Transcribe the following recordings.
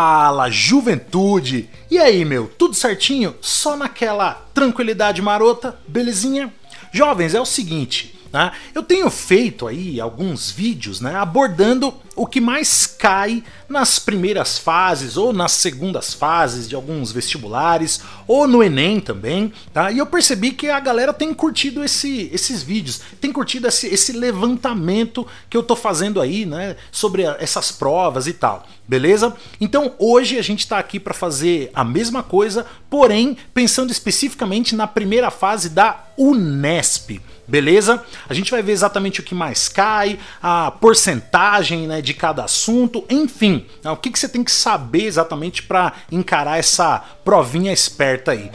Fala, juventude! E aí, meu, tudo certinho? Só naquela tranquilidade marota, belezinha? Jovens, é o seguinte, né? Eu tenho feito aí alguns vídeos né, abordando o que mais cai nas primeiras fases ou nas segundas fases de alguns vestibulares ou no Enem também, tá? E eu percebi que a galera tem curtido esse, esses vídeos, tem curtido esse, esse levantamento que eu tô fazendo aí, né, sobre essas provas e tal, beleza? Então hoje a gente tá aqui para fazer a mesma coisa, porém pensando especificamente na primeira fase da Unesp beleza? A gente vai ver exatamente o que mais cai, a porcentagem né, de cada assunto, enfim, né, o que, que você tem que saber exatamente para encarar essa provinha esperta aí.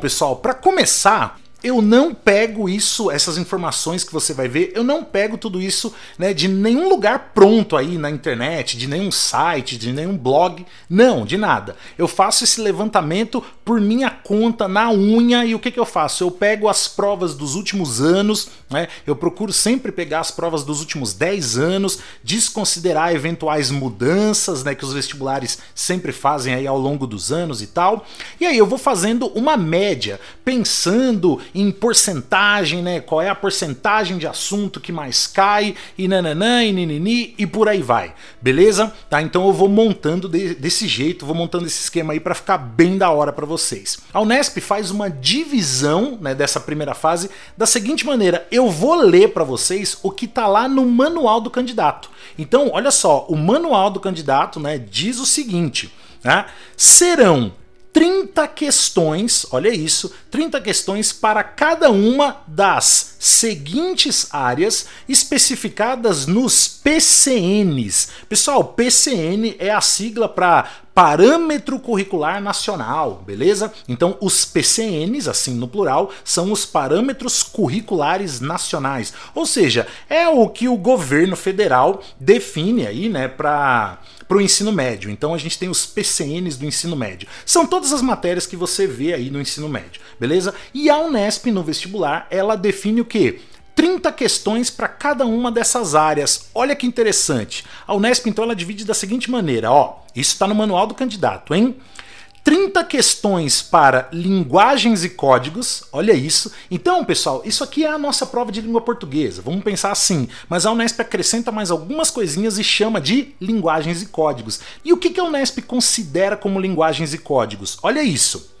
Pessoal, para começar, eu não pego isso, essas informações que você vai ver, eu não pego tudo isso né, de nenhum lugar pronto aí na internet, de nenhum site, de nenhum blog, não, de nada. Eu faço esse levantamento por minha conta, na unha, e o que, que eu faço? Eu pego as provas dos últimos anos, né, eu procuro sempre pegar as provas dos últimos 10 anos, desconsiderar eventuais mudanças né, que os vestibulares sempre fazem aí ao longo dos anos e tal, e aí eu vou fazendo uma média, pensando em porcentagem, né? Qual é a porcentagem de assunto que mais cai e nananã e ninini e por aí vai. Beleza? Tá? Então eu vou montando de, desse jeito, vou montando esse esquema aí para ficar bem da hora para vocês. A Unesp faz uma divisão, né, dessa primeira fase da seguinte maneira: eu vou ler para vocês o que tá lá no manual do candidato. Então, olha só, o manual do candidato, né, diz o seguinte: né, serão 30 questões, olha isso, 30 questões para cada uma das seguintes áreas especificadas nos PCNs. Pessoal, PCN é a sigla para Parâmetro Curricular Nacional, beleza? Então, os PCNs, assim no plural, são os Parâmetros Curriculares Nacionais. Ou seja, é o que o governo federal define aí, né, para para o ensino médio. Então a gente tem os PCNs do ensino médio. São todas as matérias que você vê aí no ensino médio, beleza? E a Unesp no vestibular, ela define o que? 30 questões para cada uma dessas áreas. Olha que interessante. A Unesp então ela divide da seguinte maneira, ó, isso está no manual do candidato, hein? 30 questões para linguagens e códigos, olha isso. Então, pessoal, isso aqui é a nossa prova de língua portuguesa, vamos pensar assim. Mas a Unesp acrescenta mais algumas coisinhas e chama de linguagens e códigos. E o que a Unesp considera como linguagens e códigos? Olha isso.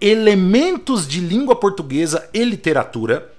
Elementos de língua portuguesa e literatura,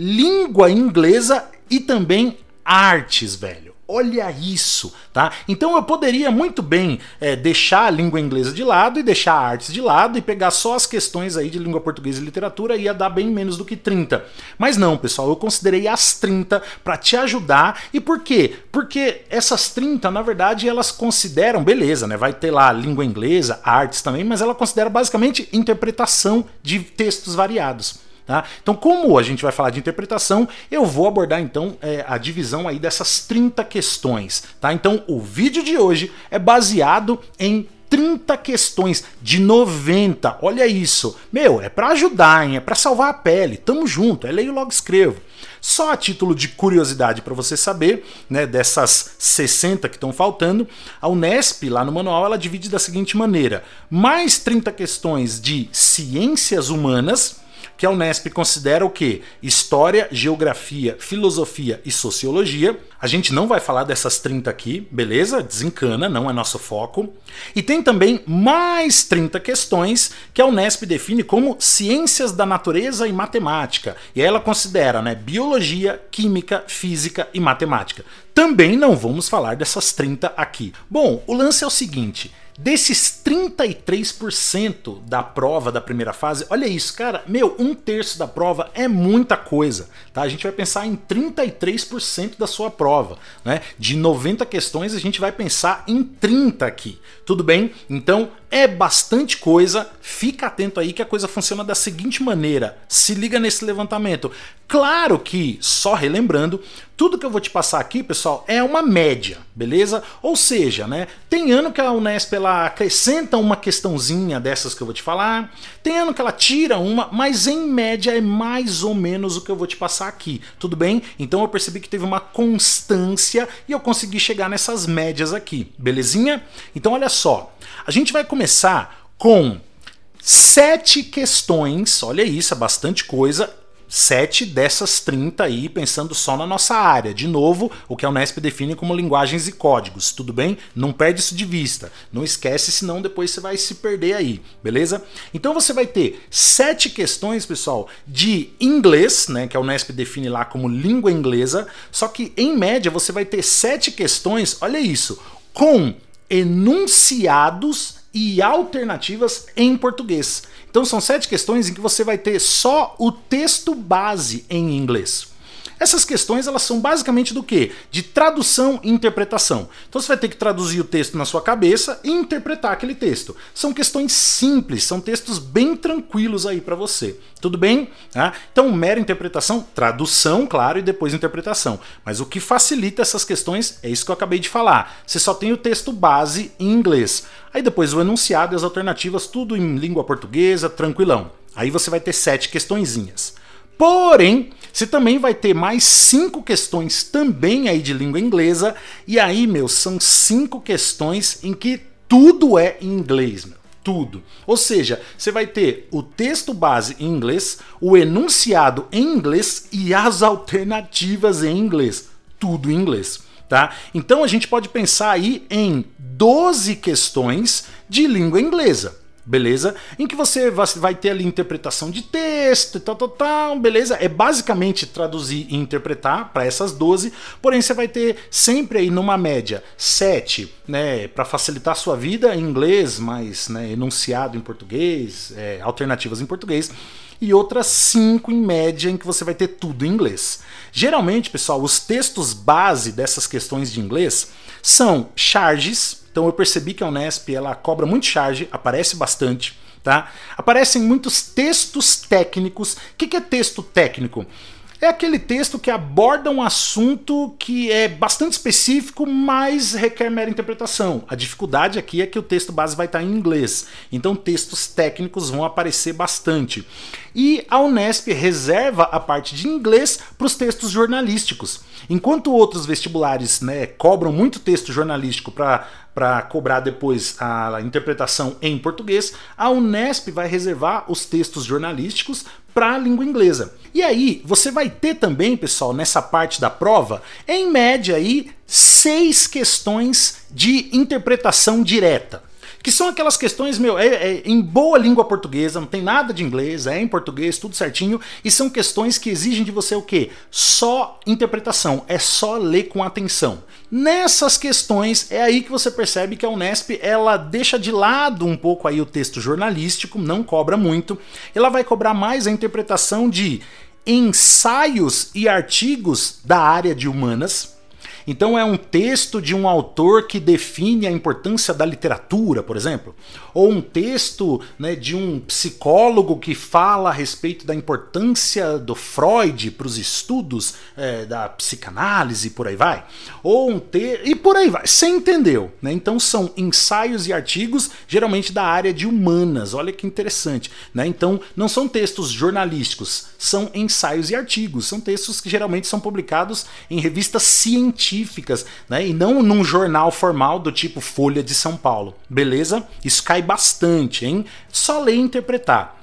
língua inglesa e também artes, velho. Olha isso, tá? Então eu poderia muito bem é, deixar a língua inglesa de lado e deixar a artes de lado e pegar só as questões aí de língua portuguesa e literatura e ia dar bem menos do que 30. Mas não, pessoal, eu considerei as 30 para te ajudar. E por quê? Porque essas 30, na verdade, elas consideram, beleza, né? Vai ter lá língua inglesa, artes também, mas ela considera basicamente interpretação de textos variados. Tá? Então, como a gente vai falar de interpretação, eu vou abordar então é, a divisão aí dessas 30 questões. Tá? Então, o vídeo de hoje é baseado em 30 questões de 90. Olha isso. Meu, é para ajudar, hein? É para salvar a pele. Tamo junto. É leio logo escrevo. Só a título de curiosidade para você saber, né, dessas 60 que estão faltando, a Unesp lá no manual ela divide da seguinte maneira: mais 30 questões de ciências humanas que a Unesp considera o que? História, geografia, filosofia e sociologia. A gente não vai falar dessas 30 aqui, beleza? Desencana, não é nosso foco. E tem também mais 30 questões que a Unesp define como ciências da natureza e matemática. E ela considera né, biologia, química, física e matemática. Também não vamos falar dessas 30 aqui. Bom, o lance é o seguinte: Desses 33% da prova da primeira fase, olha isso, cara, meu, um terço da prova é muita coisa, tá? A gente vai pensar em 33% da sua prova, né? De 90 questões, a gente vai pensar em 30 aqui, tudo bem? Então, é bastante coisa, fica atento aí que a coisa funciona da seguinte maneira. Se liga nesse levantamento. Claro que, só relembrando, tudo que eu vou te passar aqui, pessoal, é uma média, beleza? Ou seja, né, tem ano que a Unesp ela acrescenta uma questãozinha dessas que eu vou te falar, tem ano que ela tira uma, mas em média é mais ou menos o que eu vou te passar aqui, tudo bem? Então eu percebi que teve uma constância e eu consegui chegar nessas médias aqui, belezinha? Então olha só, a gente vai começar com sete questões, olha isso, é bastante coisa, sete dessas 30 aí, pensando só na nossa área. De novo, o que a Unesp define como linguagens e códigos, tudo bem? Não perde isso de vista. Não esquece, senão depois você vai se perder aí, beleza? Então você vai ter sete questões, pessoal, de inglês, né, que a Unesp define lá como língua inglesa, só que em média você vai ter sete questões, olha isso, com enunciados e alternativas em português. Então são sete questões em que você vai ter só o texto base em inglês. Essas questões elas são basicamente do que? De tradução e interpretação. Então você vai ter que traduzir o texto na sua cabeça e interpretar aquele texto. São questões simples, são textos bem tranquilos aí para você. Tudo bem? Ah, então, mera interpretação, tradução, claro, e depois interpretação. Mas o que facilita essas questões é isso que eu acabei de falar. Você só tem o texto base em inglês. Aí depois o enunciado e as alternativas, tudo em língua portuguesa, tranquilão. Aí você vai ter sete questõezinhas. Porém, você também vai ter mais cinco questões também aí de língua inglesa. E aí, meu, são cinco questões em que tudo é em inglês, meu. Tudo. Ou seja, você vai ter o texto base em inglês, o enunciado em inglês e as alternativas em inglês. Tudo em inglês. Tá? Então a gente pode pensar aí em 12 questões de língua inglesa beleza? Em que você vai ter ali interpretação de texto e tal, tal, tal, beleza? É basicamente traduzir e interpretar para essas 12, porém você vai ter sempre aí numa média 7, né, para facilitar a sua vida em inglês, mas né, enunciado em português, é, alternativas em português, e outras 5 em média em que você vai ter tudo em inglês. Geralmente, pessoal, os textos base dessas questões de inglês são charges, então eu percebi que a Unesp ela cobra muito charge, aparece bastante. Tá? Aparecem muitos textos técnicos. O que, que é texto técnico? É aquele texto que aborda um assunto que é bastante específico, mas requer mera interpretação. A dificuldade aqui é que o texto base vai estar em inglês, então textos técnicos vão aparecer bastante. E a Unesp reserva a parte de inglês para os textos jornalísticos. Enquanto outros vestibulares né, cobram muito texto jornalístico para cobrar depois a interpretação em português, a Unesp vai reservar os textos jornalísticos para a língua inglesa. E aí, você vai ter também, pessoal, nessa parte da prova, em média aí, seis questões de interpretação direta que são aquelas questões, meu, é, é, em boa língua portuguesa, não tem nada de inglês, é em português, tudo certinho, e são questões que exigem de você o quê? Só interpretação, é só ler com atenção. Nessas questões é aí que você percebe que a Unesp ela deixa de lado um pouco aí o texto jornalístico, não cobra muito, ela vai cobrar mais a interpretação de ensaios e artigos da área de humanas, então é um texto de um autor que define a importância da literatura, por exemplo, ou um texto né, de um psicólogo que fala a respeito da importância do Freud para os estudos é, da psicanálise, por aí vai, ou um te e por aí vai. Você entendeu? Né? Então são ensaios e artigos geralmente da área de humanas. Olha que interessante. Né? Então não são textos jornalísticos, são ensaios e artigos. São textos que geralmente são publicados em revistas científicas científicas, né? E não num jornal formal do tipo Folha de São Paulo. Beleza? Isso cai bastante, hein? Só ler e interpretar.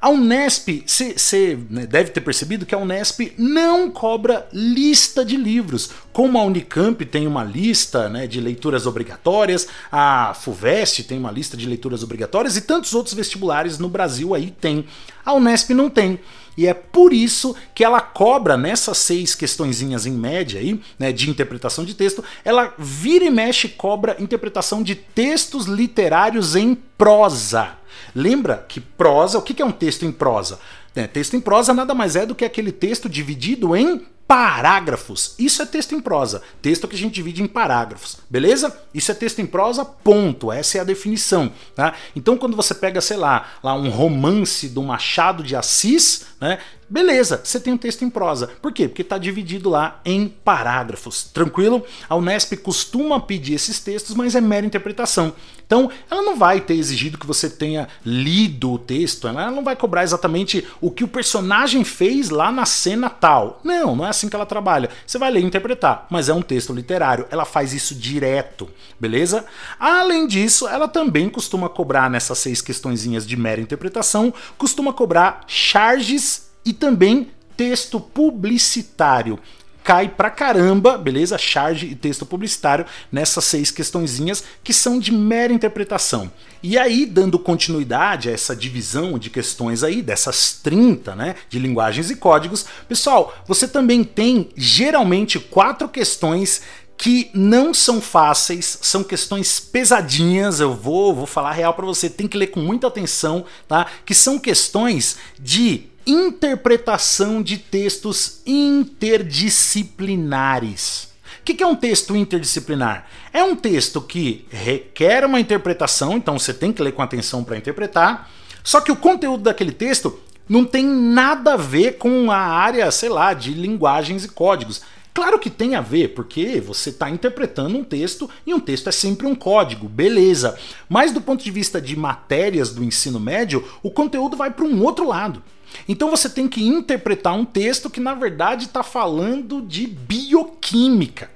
A Unesp, você né, deve ter percebido que a Unesp não cobra lista de livros. Como a Unicamp tem uma lista né, de leituras obrigatórias, a FUVEST tem uma lista de leituras obrigatórias e tantos outros vestibulares no Brasil aí tem. A Unesp não tem. E é por isso que ela cobra nessas seis questõezinhas em média aí, né, de interpretação de texto, ela vira e mexe cobra interpretação de textos literários em prosa. Lembra que prosa, o que é um texto em prosa? É, texto em prosa nada mais é do que aquele texto dividido em parágrafos. Isso é texto em prosa. Texto que a gente divide em parágrafos, beleza? Isso é texto em prosa, ponto. Essa é a definição, tá? Então quando você pega, sei lá, lá um romance do Machado de Assis, né? Beleza, você tem um texto em prosa. Por quê? Porque está dividido lá em parágrafos. Tranquilo? A Unesp costuma pedir esses textos, mas é mera interpretação. Então, ela não vai ter exigido que você tenha lido o texto, ela não vai cobrar exatamente o que o personagem fez lá na cena tal. Não, não é assim que ela trabalha. Você vai ler e interpretar, mas é um texto literário. Ela faz isso direto, beleza? Além disso, ela também costuma cobrar nessas seis questõezinhas de mera interpretação, costuma cobrar charges e também texto publicitário cai pra caramba, beleza? Charge e texto publicitário nessas seis questõezinhas que são de mera interpretação. E aí, dando continuidade a essa divisão de questões aí, dessas 30, né, de linguagens e códigos, pessoal, você também tem geralmente quatro questões que não são fáceis, são questões pesadinhas, eu vou, vou falar real para você, tem que ler com muita atenção, tá? Que são questões de interpretação de textos interdisciplinares. O que é um texto interdisciplinar? É um texto que requer uma interpretação, então você tem que ler com atenção para interpretar, só que o conteúdo daquele texto não tem nada a ver com a área, sei lá, de linguagens e códigos. Claro que tem a ver, porque você está interpretando um texto e um texto é sempre um código, beleza. Mas do ponto de vista de matérias do ensino médio, o conteúdo vai para um outro lado. Então você tem que interpretar um texto que na verdade está falando de bioquímica.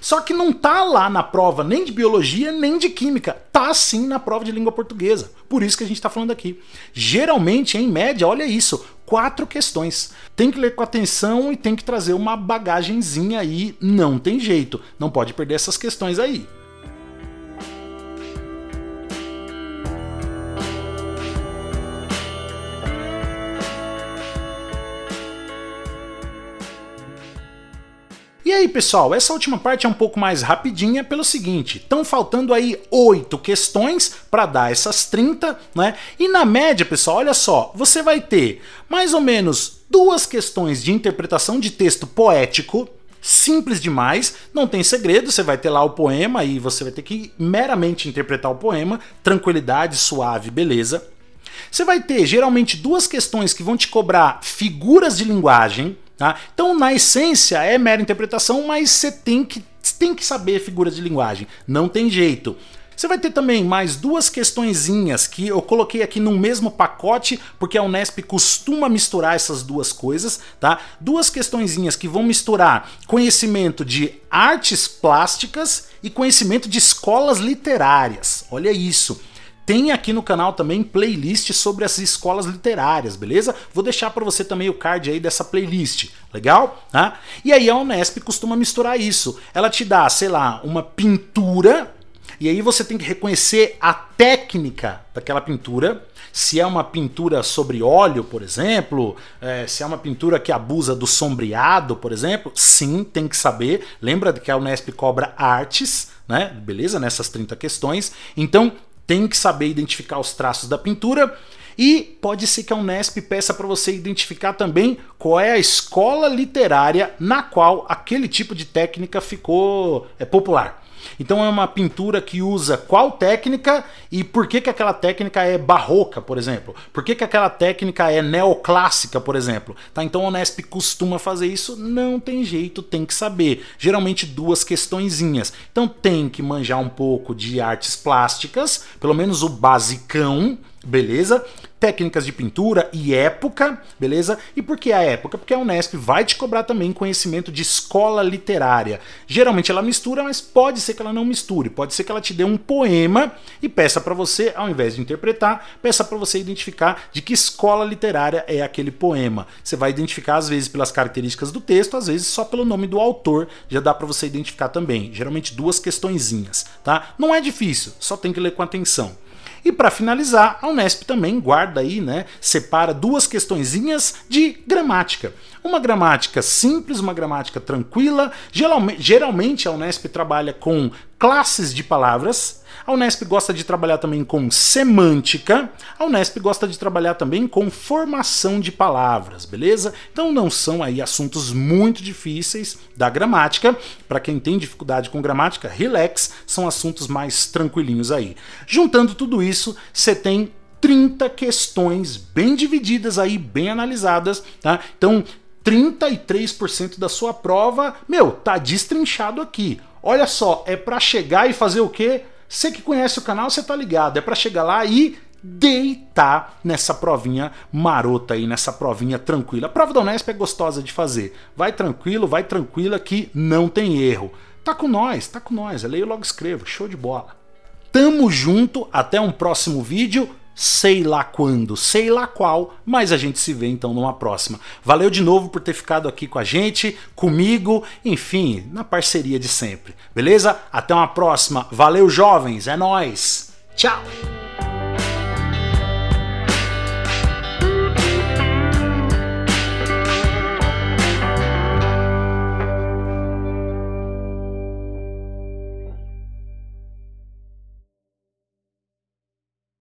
Só que não tá lá na prova nem de biologia nem de química, tá sim na prova de língua portuguesa. Por isso que a gente está falando aqui. Geralmente, em média, olha isso, quatro questões. Tem que ler com atenção e tem que trazer uma bagagenzinha aí, não tem jeito. Não pode perder essas questões aí. Aí, pessoal, essa última parte é um pouco mais rapidinha pelo seguinte: estão faltando aí oito questões para dar essas 30, né? E na média, pessoal, olha só, você vai ter mais ou menos duas questões de interpretação de texto poético, simples demais, não tem segredo, você vai ter lá o poema e você vai ter que meramente interpretar o poema, tranquilidade, suave, beleza. Você vai ter geralmente duas questões que vão te cobrar figuras de linguagem, Tá? Então, na essência, é mera interpretação, mas você tem que, tem que saber figuras de linguagem. Não tem jeito. Você vai ter também mais duas questõezinhas que eu coloquei aqui no mesmo pacote, porque a Unesp costuma misturar essas duas coisas, tá? Duas questõezinhas que vão misturar conhecimento de artes plásticas e conhecimento de escolas literárias. Olha isso. Tem aqui no canal também playlist sobre as escolas literárias, beleza? Vou deixar para você também o card aí dessa playlist, legal? Tá? E aí a Unesp costuma misturar isso. Ela te dá, sei lá, uma pintura e aí você tem que reconhecer a técnica daquela pintura. Se é uma pintura sobre óleo, por exemplo, é, se é uma pintura que abusa do sombreado, por exemplo, sim, tem que saber. Lembra que a Unesp cobra artes, né? Beleza? Nessas 30 questões. Então, tem que saber identificar os traços da pintura e pode ser que a Unesp peça para você identificar também qual é a escola literária na qual aquele tipo de técnica ficou é, popular. Então é uma pintura que usa qual técnica e por que, que aquela técnica é barroca, por exemplo? Por que, que aquela técnica é neoclássica, por exemplo? Tá? Então a Unesp costuma fazer isso? Não tem jeito, tem que saber. Geralmente duas questõezinhas. Então tem que manjar um pouco de artes plásticas, pelo menos o basicão, beleza? técnicas de pintura e época, beleza? E por que a época? Porque a Unesp vai te cobrar também conhecimento de escola literária. Geralmente ela mistura, mas pode ser que ela não misture. Pode ser que ela te dê um poema e peça para você, ao invés de interpretar, peça para você identificar de que escola literária é aquele poema. Você vai identificar às vezes pelas características do texto, às vezes só pelo nome do autor, já dá para você identificar também. Geralmente duas questõezinhas, tá? Não é difícil, só tem que ler com atenção. E para finalizar, a Unesp também guarda aí, né, separa duas questõezinhas de gramática. Uma gramática simples, uma gramática tranquila. Geralmente, geralmente a Unesp trabalha com classes de palavras. A Unesp gosta de trabalhar também com semântica. A Unesp gosta de trabalhar também com formação de palavras, beleza? Então não são aí assuntos muito difíceis da gramática. Para quem tem dificuldade com gramática, relax, são assuntos mais tranquilinhos aí. Juntando tudo isso, você tem 30 questões bem divididas aí, bem analisadas, tá? Então, 33% da sua prova, meu, tá destrinchado aqui. Olha só, é para chegar e fazer o quê? Você que conhece o canal, você tá ligado. É para chegar lá e deitar nessa provinha marota aí, nessa provinha tranquila. A prova da Unesp é gostosa de fazer. Vai tranquilo, vai tranquila que não tem erro. Tá com nós, tá com nós. Eu leio logo escrevo. Show de bola. Tamo junto, até um próximo vídeo sei lá quando, sei lá qual, mas a gente se vê então numa próxima. Valeu de novo por ter ficado aqui com a gente, comigo, enfim, na parceria de sempre. Beleza? Até uma próxima. Valeu, jovens, é nós. Tchau.